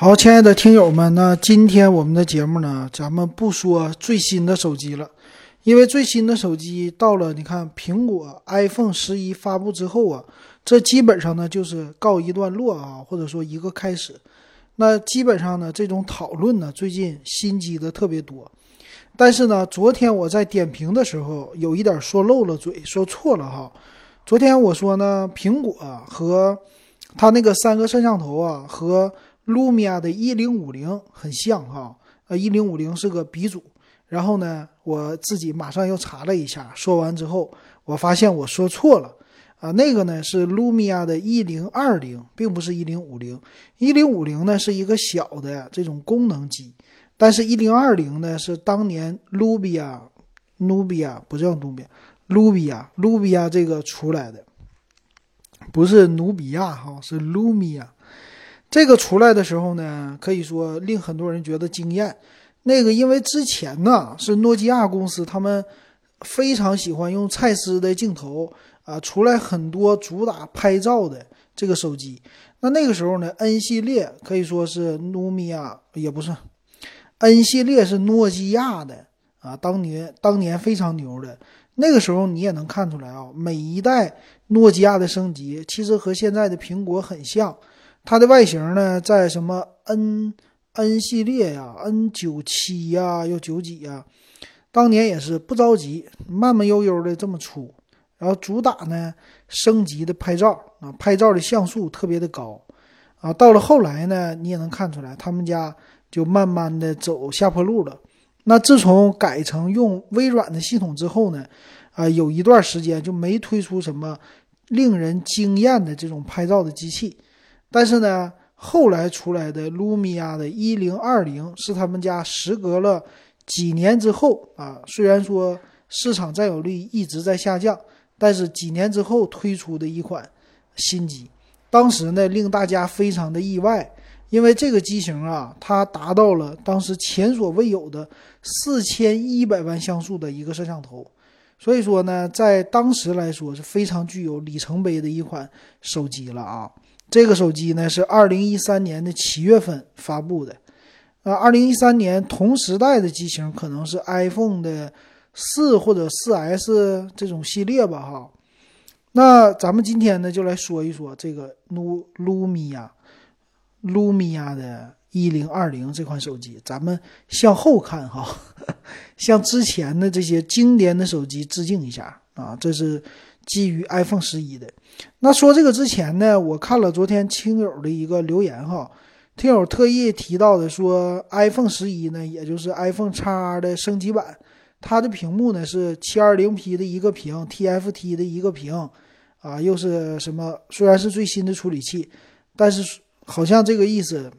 好，亲爱的听友们，那今天我们的节目呢，咱们不说最新的手机了，因为最新的手机到了，你看苹果 iPhone 十一发布之后啊，这基本上呢就是告一段落啊，或者说一个开始。那基本上呢，这种讨论呢，最近新机的特别多。但是呢，昨天我在点评的时候有一点说漏了嘴，说错了哈。昨天我说呢，苹果和它那个三个摄像头啊和。卢米亚的一零五零很像哈，呃，一零五零是个鼻祖。然后呢，我自己马上又查了一下，说完之后，我发现我说错了啊，那个呢是卢米亚的一零二零，并不是一零五零。一零五零呢是一个小的这种功能机，但是一零二零呢是当年卢比亚，努比亚不叫努比亚，卢比亚，卢比亚这个出来的，不是努比亚哈，是卢米亚。这个出来的时候呢，可以说令很多人觉得惊艳。那个因为之前呢是诺基亚公司，他们非常喜欢用蔡司的镜头啊，出来很多主打拍照的这个手机。那那个时候呢，N 系列可以说是努米亚也不是，N 系列是诺基亚的啊，当年当年非常牛的。那个时候你也能看出来啊，每一代诺基亚的升级其实和现在的苹果很像。它的外形呢，在什么 N N 系列呀，N 九七呀，又九几呀，当年也是不着急，慢慢悠悠的这么出，然后主打呢升级的拍照啊，拍照的像素特别的高啊。到了后来呢，你也能看出来，他们家就慢慢的走下坡路了。那自从改成用微软的系统之后呢，啊，有一段时间就没推出什么令人惊艳的这种拍照的机器。但是呢，后来出来的卢米亚的一零二零是他们家时隔了几年之后啊，虽然说市场占有率一直在下降，但是几年之后推出的一款新机，当时呢令大家非常的意外，因为这个机型啊，它达到了当时前所未有的四千一百万像素的一个摄像头，所以说呢，在当时来说是非常具有里程碑的一款手机了啊。这个手机呢是二零一三年的七月份发布的，呃，二零一三年同时代的机型可能是 iPhone 的四或者四 S 这种系列吧，哈。那咱们今天呢就来说一说这个卢卢米亚，卢米亚的一零二零这款手机，咱们向后看哈，向之前的这些经典的手机致敬一下啊，这是。基于 iPhone 十一的，那说这个之前呢，我看了昨天听友的一个留言哈，听友特意提到的说，iPhone 十一呢，也就是 iPhone X 的升级版，它的屏幕呢是 720P 的一个屏，TFT 的一个屏，啊，又是什么？虽然是最新的处理器，但是好像这个意思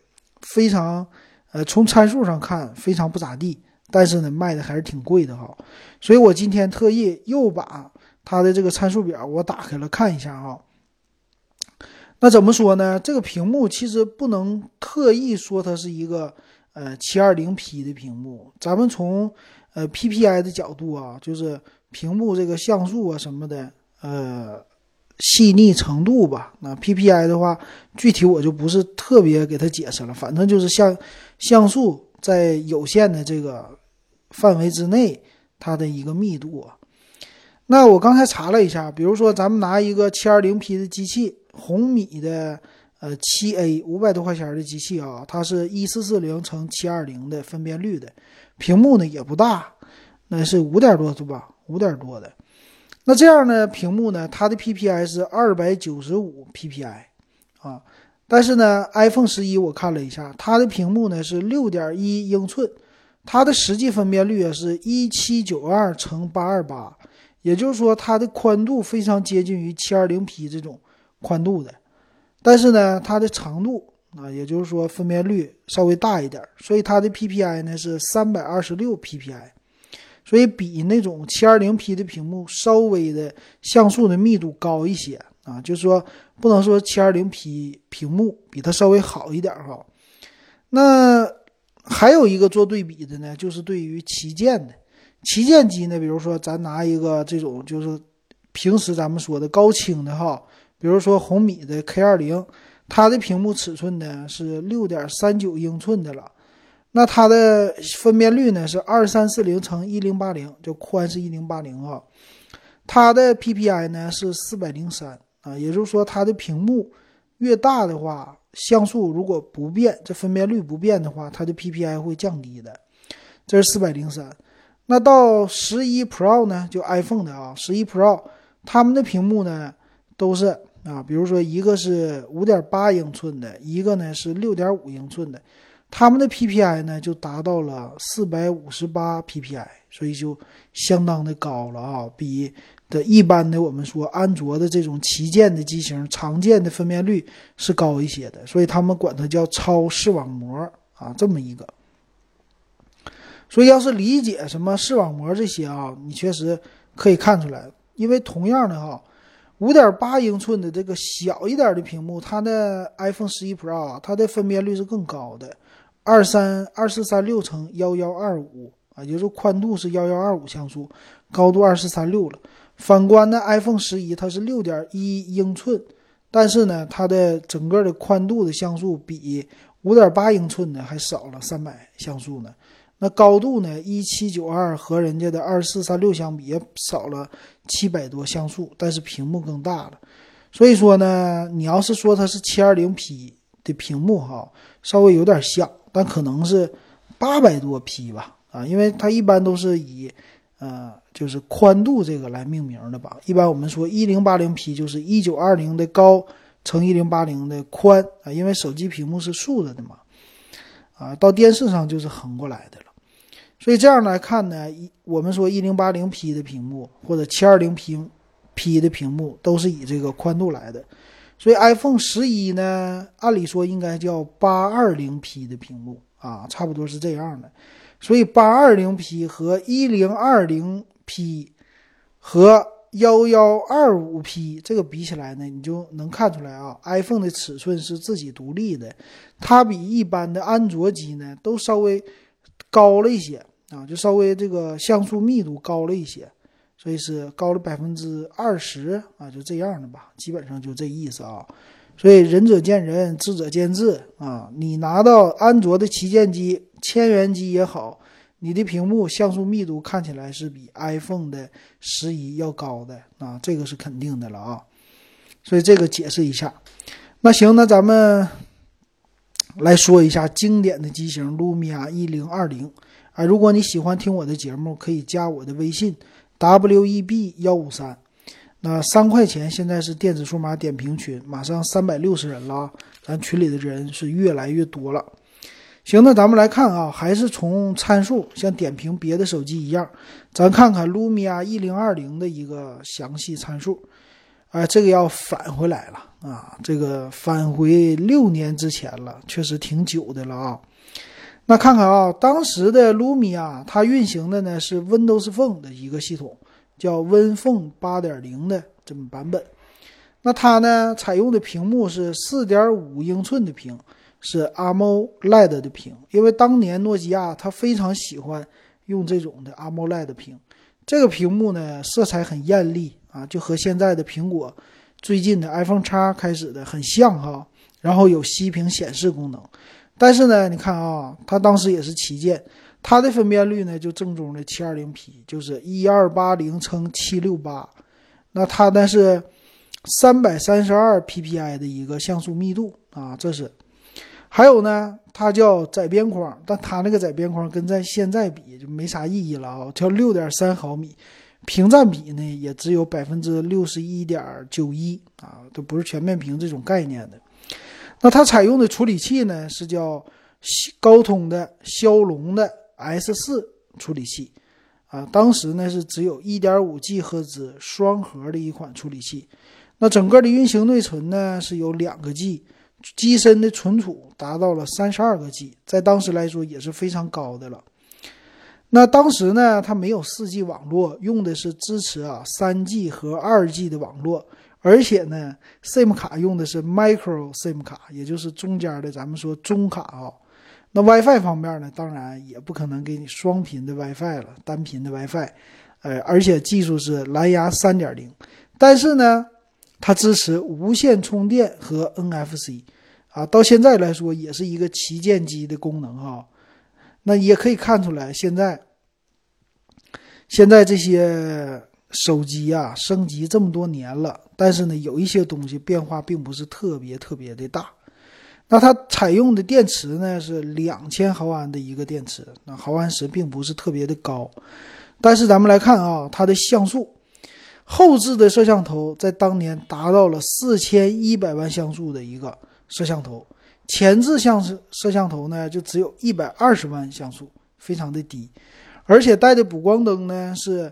非常，呃，从参数上看非常不咋地，但是呢，卖的还是挺贵的哈，所以我今天特意又把。它的这个参数表我打开了看一下啊，那怎么说呢？这个屏幕其实不能特意说它是一个呃 720P 的屏幕，咱们从呃 PPI 的角度啊，就是屏幕这个像素啊什么的呃细腻程度吧。那 PPI 的话，具体我就不是特别给它解释了，反正就是像像素在有限的这个范围之内，它的一个密度啊。那我刚才查了一下，比如说咱们拿一个 720P 的机器，红米的呃 7A 五百多块钱的机器啊，它是一四四零乘七二零的分辨率的，屏幕呢也不大，那是五点多是吧？五点多的。那这样呢，屏幕呢，它的 PPI 是二百九十五 PPI 啊，但是呢，iPhone 十一我看了一下，它的屏幕呢是六点一英寸，它的实际分辨率是一七九二乘八二八。也就是说，它的宽度非常接近于 720P 这种宽度的，但是呢，它的长度啊，也就是说分辨率稍微大一点，所以它的 PPI 呢是326 PPI，所以比那种 720P 的屏幕稍微的像素的密度高一些啊，就是说不能说 720P 屏幕比它稍微好一点哈。那还有一个做对比的呢，就是对于旗舰的。旗舰机呢，比如说咱拿一个这种，就是平时咱们说的高清的哈，比如说红米的 K 二零，它的屏幕尺寸呢是六点三九英寸的了。那它的分辨率呢是二三四零乘一零八零，就宽是一零八零啊。它的 PPI 呢是四百零三啊，也就是说它的屏幕越大的话，像素如果不变，这分辨率不变的话，它的 PPI 会降低的。这是四百零三。那到十一 Pro 呢，就 iPhone 的啊，十一 Pro 它们的屏幕呢都是啊，比如说一个是五点八英寸的，一个呢是六点五英寸的。他们的 PPI 呢就达到了四百五十八 PPI，所以就相当的高了啊，比的一般的我们说安卓的这种旗舰的机型常见的分辨率是高一些的，所以他们管它叫超视网膜啊，这么一个。所以要是理解什么视网膜这些啊，你确实可以看出来，因为同样的哈，五点八英寸的这个小一点的屏幕，它的 iPhone 十一 Pro 啊，它的分辨率是更高的。二三二四三六乘幺幺二五啊，也就是宽度是幺幺二五像素，高度二四三六了。反观呢，iPhone 十一它是六点一英寸，但是呢，它的整个的宽度的像素比五点八英寸的还少了三百像素呢。那高度呢，一七九二和人家的二四三六相比也少了七百多像素，但是屏幕更大了。所以说呢，你要是说它是七二零 P 的屏幕哈，稍微有点像。但可能是八百多 P 吧，啊，因为它一般都是以，呃，就是宽度这个来命名的吧。一般我们说一零八零 P 就是一九二零的高乘一零八零的宽啊，因为手机屏幕是竖着的嘛，啊，到电视上就是横过来的了。所以这样来看呢，一我们说一零八零 P 的屏幕或者七二零 P P 的屏幕都是以这个宽度来的。所以 iPhone 十一呢，按理说应该叫八二零 P 的屏幕啊，差不多是这样的。所以八二零 P 和一零二零 P 和幺幺二五 P 这个比起来呢，你就能看出来啊，iPhone 的尺寸是自己独立的，它比一般的安卓机呢都稍微高了一些啊，就稍微这个像素密度高了一些。所以是高了百分之二十啊，就这样的吧，基本上就这意思啊。所以仁者见仁，智者见智啊。你拿到安卓的旗舰机、千元机也好，你的屏幕像素密度看起来是比 iPhone 的十一要高的啊，这个是肯定的了啊。所以这个解释一下。那行，那咱们来说一下经典的机型卢米亚一零二零。哎，如果你喜欢听我的节目，可以加我的微信。W E B 幺五三，那三块钱现在是电子数码点评群，马上三百六十人了，咱群里的人是越来越多了。行，那咱们来看啊，还是从参数，像点评别的手机一样，咱看看 Lumia 一零二零的一个详细参数。啊，这个要返回来了啊，这个返回六年之前了，确实挺久的了啊。那看看啊，当时的 Lumia 它运行的呢是 Windows Phone 的一个系统，叫 WinPhone 8.0的这么版本。那它呢采用的屏幕是4.5英寸的屏，是 AMOLED 的屏。因为当年诺基亚它非常喜欢用这种的 AMOLED 屏，这个屏幕呢色彩很艳丽啊，就和现在的苹果最近的 iPhone X 开始的很像哈。然后有息屏显示功能。但是呢，你看啊，它当时也是旗舰，它的分辨率呢就正宗的七二零 P，就是一二八零乘七六八，那它呢是三百三十二 PPI 的一个像素密度啊，这是。还有呢，它叫窄边框，但它那个窄边框跟在现在比就没啥意义了啊，叫六点三毫米，屏占比呢也只有百分之六十一点九一啊，都不是全面屏这种概念的。那它采用的处理器呢是叫高通的骁龙的 S 四处理器，啊，当时呢是只有一点五 G 赫兹双核的一款处理器。那整个的运行内存呢是有两个 G，机身的存储达到了三十二个 G，在当时来说也是非常高的了。那当时呢它没有四 G 网络，用的是支持啊三 G 和二 G 的网络。而且呢，SIM 卡用的是 Micro SIM 卡，也就是中间的，咱们说中卡啊。那 WiFi 方面呢，当然也不可能给你双频的 WiFi 了，单频的 WiFi。呃，而且技术是蓝牙3.0，但是呢，它支持无线充电和 NFC。啊，到现在来说也是一个旗舰机的功能哈。那也可以看出来，现在现在这些手机啊，升级这么多年了，但是呢，有一些东西变化并不是特别特别的大。那它采用的电池呢是两千毫安的一个电池，那毫安时并不是特别的高。但是咱们来看啊，它的像素，后置的摄像头在当年达到了四千一百万像素的一个摄像头，前置像摄摄像头呢就只有一百二十万像素，非常的低，而且带的补光灯呢是，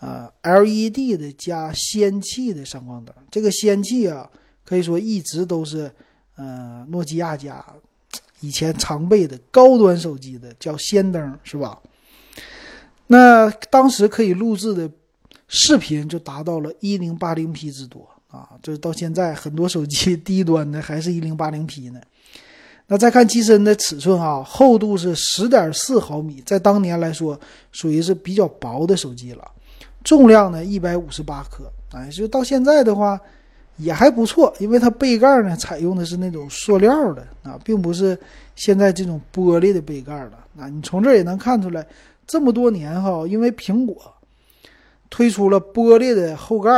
呃 LED 的加氙气的闪光灯，这个氙气啊可以说一直都是，呃诺基亚家以前常备的高端手机的叫氙灯是吧？那当时可以录制的视频就达到了一零八零 P 之多啊！这到现在很多手机 低端的还是一零八零 P 呢。那再看机身的尺寸啊，厚度是十点四毫米，在当年来说属于是比较薄的手机了。重量呢一百五十八克，哎，就到现在的话也还不错，因为它杯盖呢采用的是那种塑料的啊，并不是现在这种玻璃的杯盖了。啊，你从这也能看出来。这么多年哈，因为苹果推出了玻璃的后盖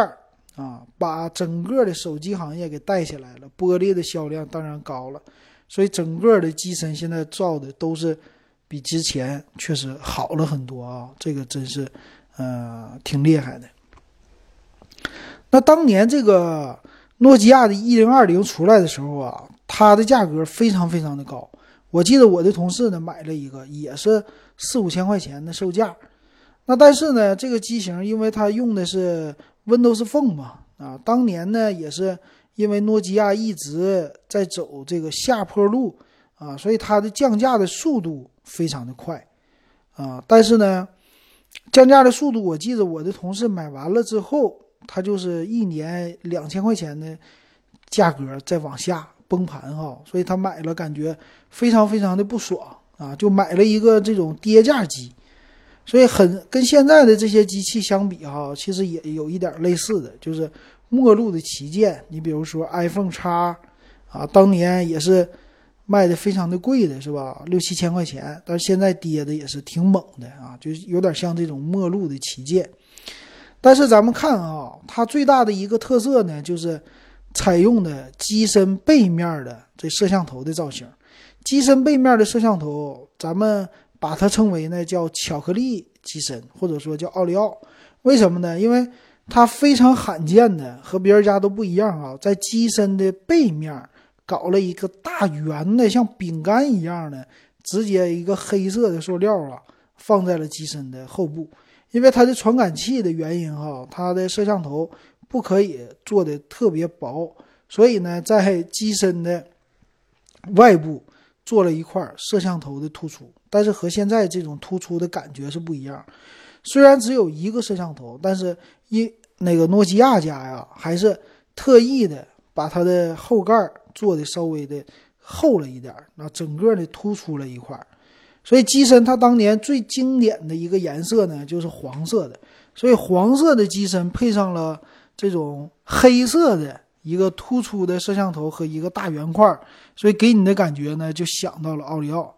啊，把整个的手机行业给带起来了，玻璃的销量当然高了，所以整个的机身现在造的都是比之前确实好了很多啊，这个真是呃挺厉害的。那当年这个诺基亚的一零二零出来的时候啊，它的价格非常非常的高。我记得我的同事呢买了一个，也是四五千块钱的售价。那但是呢，这个机型因为它用的是 Windows Phone 嘛，啊，当年呢也是因为诺基亚一直在走这个下坡路啊，所以它的降价的速度非常的快啊。但是呢，降价的速度，我记得我的同事买完了之后，他就是一年两千块钱的价格再往下。崩盘哈，所以他买了，感觉非常非常的不爽啊，就买了一个这种跌价机，所以很跟现在的这些机器相比哈，其实也有一点类似的，就是末路的旗舰。你比如说 iPhone 叉啊，当年也是卖的非常的贵的，是吧？六七千块钱，但是现在跌的也是挺猛的啊，就有点像这种末路的旗舰。但是咱们看啊，它最大的一个特色呢，就是。采用的机身背面的这摄像头的造型，机身背面的摄像头，咱们把它称为呢叫巧克力机身，或者说叫奥利奥。为什么呢？因为它非常罕见的，和别人家都不一样啊，在机身的背面搞了一个大圆的，像饼干一样的，直接一个黑色的塑料啊，放在了机身的后部。因为它的传感器的原因哈，它的摄像头。不可以做的特别薄，所以呢，在机身的外部做了一块摄像头的突出，但是和现在这种突出的感觉是不一样。虽然只有一个摄像头，但是一那个诺基亚家呀，还是特意的把它的后盖做的稍微的厚了一点，那整个的突出了一块。所以机身它当年最经典的一个颜色呢，就是黄色的，所以黄色的机身配上了。这种黑色的一个突出的摄像头和一个大圆块，所以给你的感觉呢，就想到了奥利奥。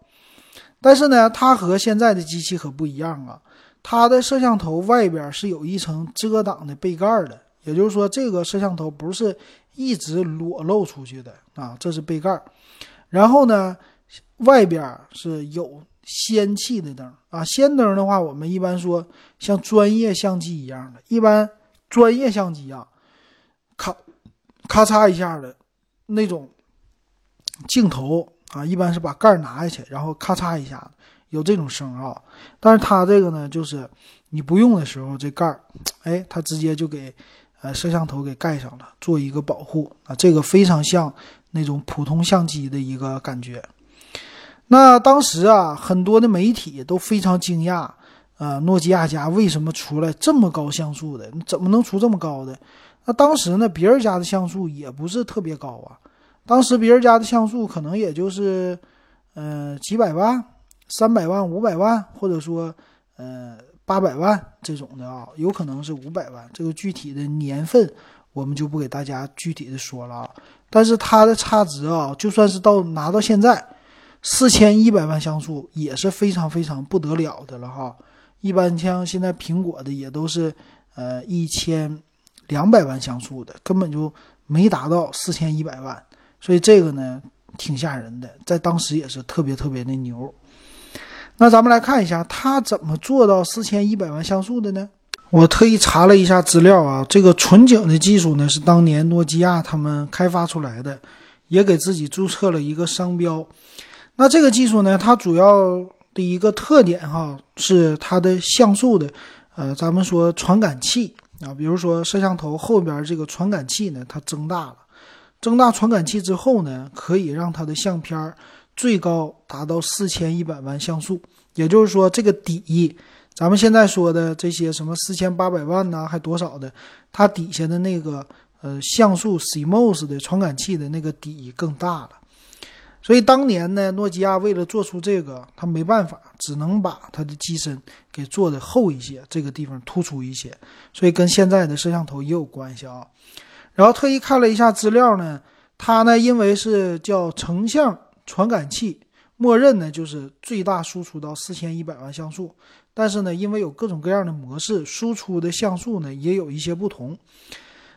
但是呢，它和现在的机器可不一样啊，它的摄像头外边是有一层遮挡的背盖的，也就是说，这个摄像头不是一直裸露出去的啊，这是背盖。然后呢，外边是有氙气的灯啊，氙灯的话，我们一般说像专业相机一样的，一般。专业相机啊，咔咔嚓一下的那种镜头啊，一般是把盖拿下去，然后咔嚓一下有这种声啊。但是它这个呢，就是你不用的时候，这盖儿，哎，它直接就给呃摄像头给盖上了，做一个保护啊。这个非常像那种普通相机的一个感觉。那当时啊，很多的媒体都非常惊讶。啊，诺基亚家为什么出来这么高像素的？你怎么能出这么高的？那当时呢，别人家的像素也不是特别高啊。当时别人家的像素可能也就是，呃，几百万、三百万、五百万，或者说，呃，八百万这种的啊，有可能是五百万。这个具体的年份我们就不给大家具体的说了啊。但是它的差值啊，就算是到拿到现在，四千一百万像素也是非常非常不得了的了哈。一般像现在苹果的也都是呃一千两百万像素的，根本就没达到四千一百万，所以这个呢挺吓人的，在当时也是特别特别的牛。那咱们来看一下，它怎么做到四千一百万像素的呢？我特意查了一下资料啊，这个纯景的技术呢是当年诺基亚他们开发出来的，也给自己注册了一个商标。那这个技术呢，它主要的一个特点哈是它的像素的，呃，咱们说传感器啊，比如说摄像头后边这个传感器呢，它增大了，增大传感器之后呢，可以让它的相片最高达到四千一百万像素，也就是说这个底。咱们现在说的这些什么四千八百万呐，还多少的，它底下的那个呃像素 CMOS 的传感器的那个底更大了。所以当年呢，诺基亚为了做出这个，它没办法，只能把它的机身给做的厚一些，这个地方突出一些。所以跟现在的摄像头也有关系啊。然后特意看了一下资料呢，它呢因为是叫成像传感器，默认呢就是最大输出到四千一百万像素。但是呢，因为有各种各样的模式，输出的像素呢也有一些不同。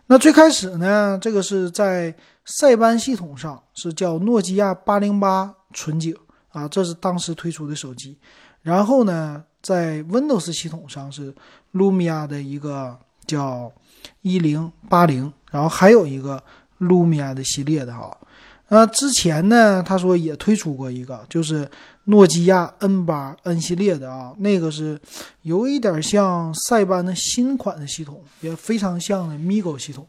那最开始呢，这个是在塞班系统上是叫诺基亚八零八纯景啊，这是当时推出的手机。然后呢，在 Windows 系统上是 Lumia 的一个叫一零八零，然后还有一个 Lumia 的系列的哈。那之前呢，他说也推出过一个，就是。诺基亚 N 八 N 系列的啊，那个是有一点像塞班的新款的系统，也非常像的 Migo 系统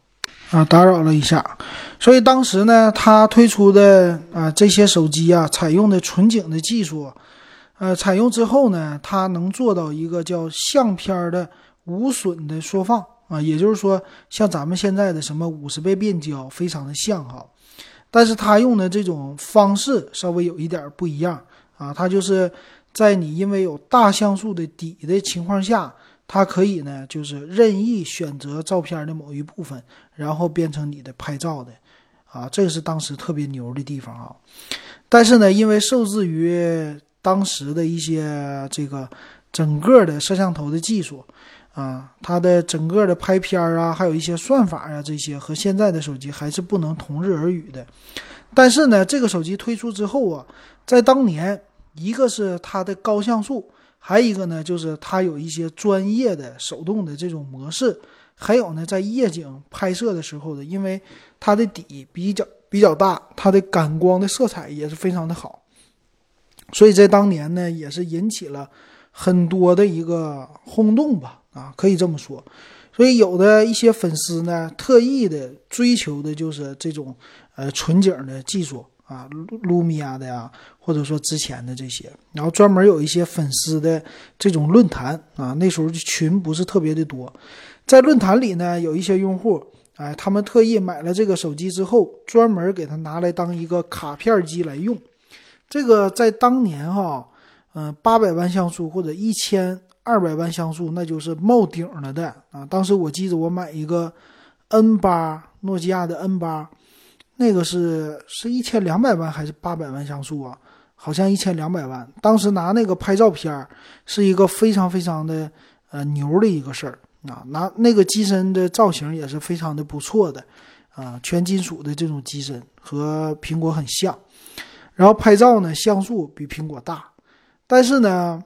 啊。打扰了一下，所以当时呢，他推出的啊这些手机啊，采用的纯景的技术，呃，采用之后呢，它能做到一个叫相片的无损的缩放啊，也就是说，像咱们现在的什么五十倍变焦，非常的像哈，但是它用的这种方式稍微有一点不一样。啊，它就是在你因为有大像素的底的情况下，它可以呢，就是任意选择照片的某一部分，然后变成你的拍照的，啊，这是当时特别牛的地方啊。但是呢，因为受制于当时的一些这个整个的摄像头的技术，啊，它的整个的拍片啊，还有一些算法啊，这些和现在的手机还是不能同日而语的。但是呢，这个手机推出之后啊，在当年。一个是它的高像素，还有一个呢，就是它有一些专业的手动的这种模式，还有呢，在夜景拍摄的时候的，因为它的底比较比较大，它的感光的色彩也是非常的好，所以在当年呢，也是引起了很多的一个轰动吧，啊，可以这么说，所以有的一些粉丝呢，特意的追求的就是这种呃纯景的技术。啊，卢米亚的呀，或者说之前的这些，然后专门有一些粉丝的这种论坛啊，那时候群不是特别的多，在论坛里呢，有一些用户，哎，他们特意买了这个手机之后，专门给它拿来当一个卡片机来用。这个在当年哈，嗯，八百万像素或者一千二百万像素，那就是冒顶了的啊。当时我记得我买一个 N 八，诺基亚的 N 八。那个是是一千两百万还是八百万像素啊？好像一千两百万。当时拿那个拍照片是一个非常非常的呃牛的一个事儿啊。拿那个机身的造型也是非常的不错的啊，全金属的这种机身和苹果很像。然后拍照呢，像素比苹果大，但是呢，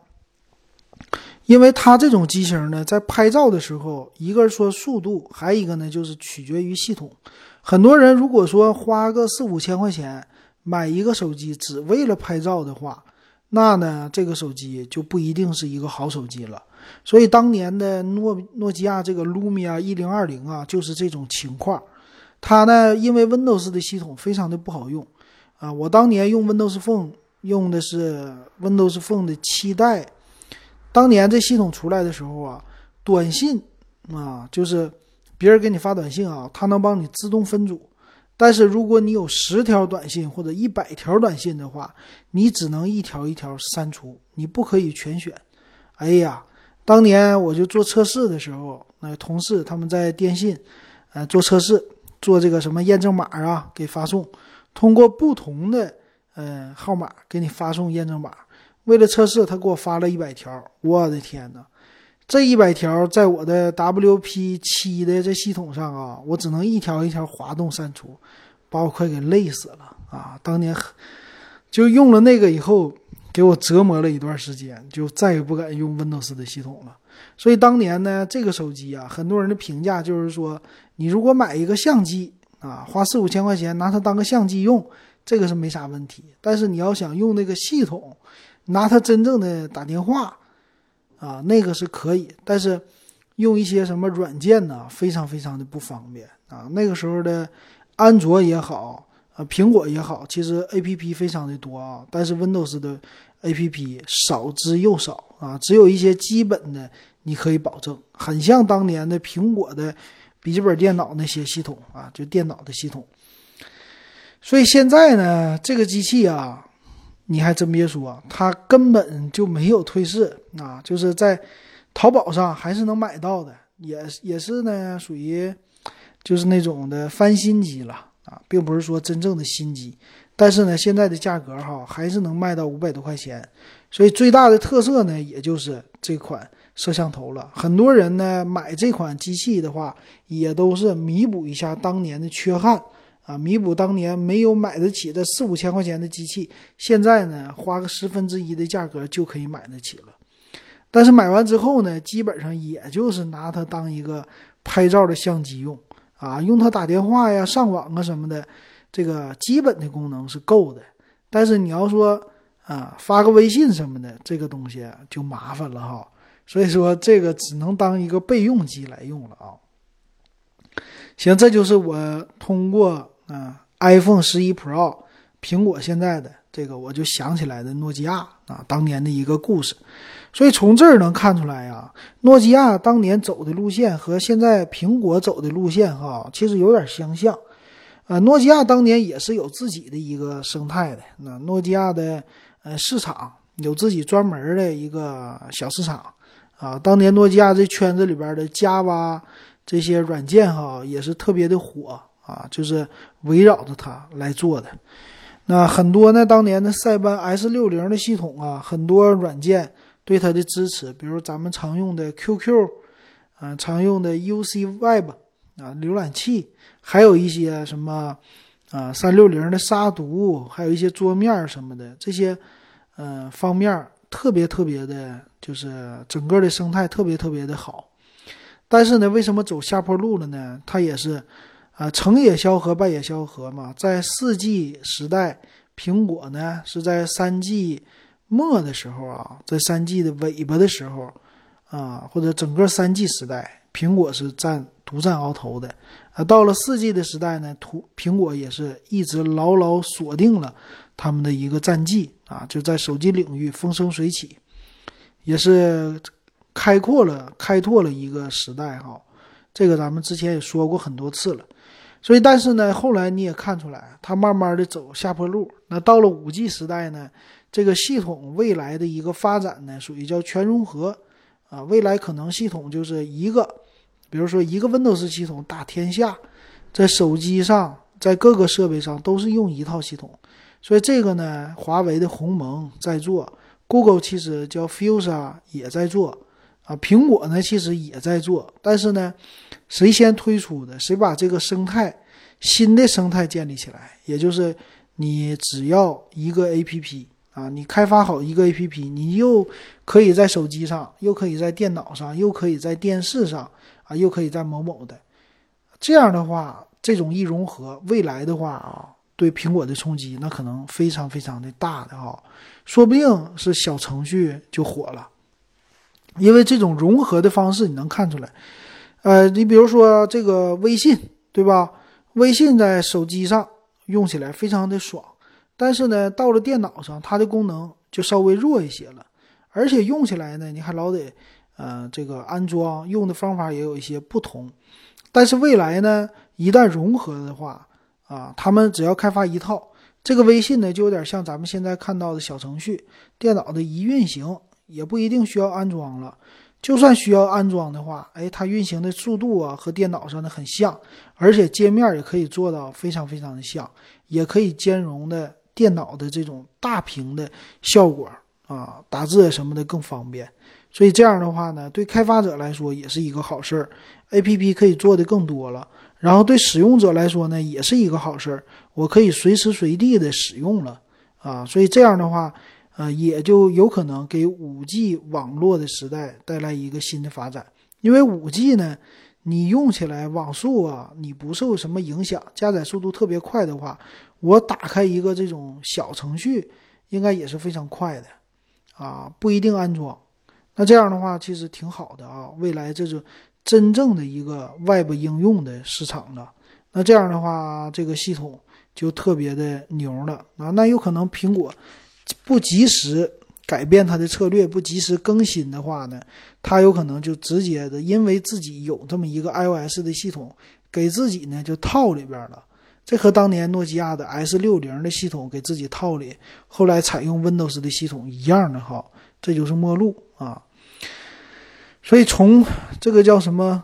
因为它这种机型呢，在拍照的时候，一个说速度，还一个呢就是取决于系统。很多人如果说花个四五千块钱买一个手机只为了拍照的话，那呢这个手机就不一定是一个好手机了。所以当年的诺诺基亚这个 Lumia 一零二零啊，就是这种情况。它呢因为 Windows 的系统非常的不好用啊，我当年用 Windows Phone 用的是 Windows Phone 的七代，当年这系统出来的时候啊，短信啊就是。别人给你发短信啊，它能帮你自动分组，但是如果你有十条短信或者一百条短信的话，你只能一条一条删除，你不可以全选。哎呀，当年我就做测试的时候，那同事他们在电信，呃，做测试，做这个什么验证码啊，给发送，通过不同的呃号码给你发送验证码。为了测试，他给我发了一百条，我的天呐，这一百条在我的 WP 七的这系统上啊，我只能一条一条滑动删除，把我快给累死了啊！当年就用了那个以后，给我折磨了一段时间，就再也不敢用 Windows 的系统了。所以当年呢，这个手机啊，很多人的评价就是说，你如果买一个相机啊，花四五千块钱拿它当个相机用，这个是没啥问题。但是你要想用那个系统，拿它真正的打电话，啊，那个是可以，但是用一些什么软件呢，非常非常的不方便啊。那个时候的安卓也好，啊，苹果也好，其实 A P P 非常的多啊，但是 Windows 的 A P P 少之又少啊，只有一些基本的你可以保证，很像当年的苹果的笔记本电脑那些系统啊，就电脑的系统。所以现在呢，这个机器啊。你还真别说，它根本就没有退市啊！就是在淘宝上还是能买到的，也也是呢，属于就是那种的翻新机了啊，并不是说真正的新机。但是呢，现在的价格哈还是能卖到五百多块钱，所以最大的特色呢，也就是这款摄像头了。很多人呢买这款机器的话，也都是弥补一下当年的缺憾。啊，弥补当年没有买得起的四五千块钱的机器，现在呢，花个十分之一的价格就可以买得起了。但是买完之后呢，基本上也就是拿它当一个拍照的相机用啊，用它打电话呀、上网啊什么的，这个基本的功能是够的。但是你要说啊，发个微信什么的，这个东西就麻烦了哈。所以说，这个只能当一个备用机来用了啊。行，这就是我通过。啊，iPhone 十一 Pro，苹果现在的这个，我就想起来的诺基亚啊，当年的一个故事。所以从这儿能看出来呀，诺基亚当年走的路线和现在苹果走的路线哈，其实有点相像。呃，诺基亚当年也是有自己的一个生态的，那诺基亚的呃市场有自己专门的一个小市场啊。当年诺基亚这圈子里边的 Java 这些软件哈，也是特别的火。啊，就是围绕着它来做的。那很多呢，当年的塞班 S 六零的系统啊，很多软件对它的支持，比如咱们常用的 QQ，啊，常用的 UC Web 啊，浏览器，还有一些什么啊，三六零的杀毒，还有一些桌面什么的，这些嗯方面特别特别的，就是整个的生态特别特别的好。但是呢，为什么走下坡路了呢？它也是。啊，成也萧何，败也萧何嘛。在四 G 时代，苹果呢是在三 G 末的时候啊，在三 G 的尾巴的时候啊，或者整个三 G 时代，苹果是占独占鳌头的。啊，到了四 G 的时代呢，图苹果也是一直牢牢锁定了他们的一个战绩啊，就在手机领域风生水起，也是开阔了开拓了一个时代哈。这个咱们之前也说过很多次了。所以，但是呢，后来你也看出来，它慢慢的走下坡路。那到了五 G 时代呢，这个系统未来的一个发展呢，属于叫全融合，啊，未来可能系统就是一个，比如说一个 Windows 系统打天下，在手机上，在各个设备上都是用一套系统。所以这个呢，华为的鸿蒙在做，Google 其实叫 Fuse 也在做。啊，苹果呢其实也在做，但是呢，谁先推出的，谁把这个生态新的生态建立起来，也就是你只要一个 APP 啊，你开发好一个 APP，你又可以在手机上，又可以在电脑上，又可以在电视上啊，又可以在某某的，这样的话，这种一融合，未来的话啊，对苹果的冲击那可能非常非常的大的哈，说不定是小程序就火了。因为这种融合的方式，你能看出来，呃，你比如说这个微信，对吧？微信在手机上用起来非常的爽，但是呢，到了电脑上，它的功能就稍微弱一些了，而且用起来呢，你还老得，呃，这个安装，用的方法也有一些不同。但是未来呢，一旦融合的话，啊，他们只要开发一套，这个微信呢，就有点像咱们现在看到的小程序，电脑的一运行。也不一定需要安装了，就算需要安装的话，哎，它运行的速度啊和电脑上的很像，而且界面也可以做到非常非常的像，也可以兼容的电脑的这种大屏的效果啊，打字什么的更方便。所以这样的话呢，对开发者来说也是一个好事儿，A P P 可以做的更多了。然后对使用者来说呢，也是一个好事儿，我可以随时随地的使用了啊。所以这样的话，呃，也就有可能给五 G 网络的时代带来一个新的发展。因为五 G 呢，你用起来网速啊，你不受什么影响，加载速度特别快的话，我打开一个这种小程序，应该也是非常快的啊，不一定安装。那这样的话，其实挺好的啊。未来这是真正的一个外部应用的市场了。那这样的话，这个系统就特别的牛了啊。那有可能苹果不及时改变它的策略，不及时更新的话呢，它有可能就直接的，因为自己有这么一个 iOS 的系统，给自己呢就套里边了。这和当年诺基亚的 S 六零的系统给自己套里，后来采用 Windows 的系统一样的哈。这就是末路啊，所以从这个叫什么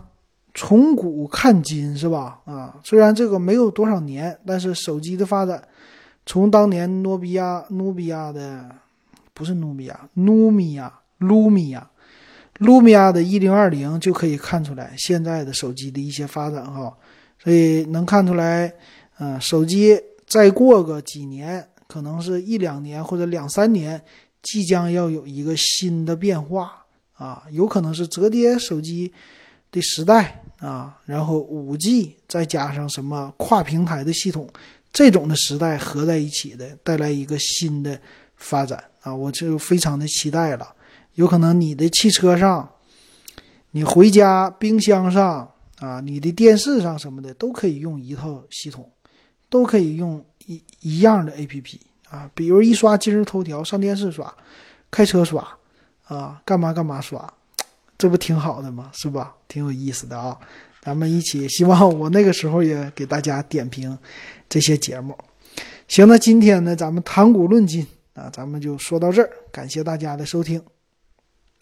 从古看今是吧？啊，虽然这个没有多少年，但是手机的发展，从当年诺比亚努比亚的不是努比亚努米亚卢米亚卢米亚的一零二零就可以看出来现在的手机的一些发展哈，所以能看出来，嗯，手机再过个几年，可能是一两年或者两三年。即将要有一个新的变化啊，有可能是折叠手机的时代啊，然后五 G 再加上什么跨平台的系统，这种的时代合在一起的，带来一个新的发展啊，我就非常的期待了。有可能你的汽车上、你回家冰箱上啊、你的电视上什么的都可以用一套系统，都可以用一一样的 APP。啊，比如一刷今日头条，上电视刷，开车刷，啊，干嘛干嘛刷，这不挺好的吗？是吧？挺有意思的啊，咱们一起，希望我那个时候也给大家点评这些节目。行，那今天呢，咱们谈古论今啊，咱们就说到这儿，感谢大家的收听。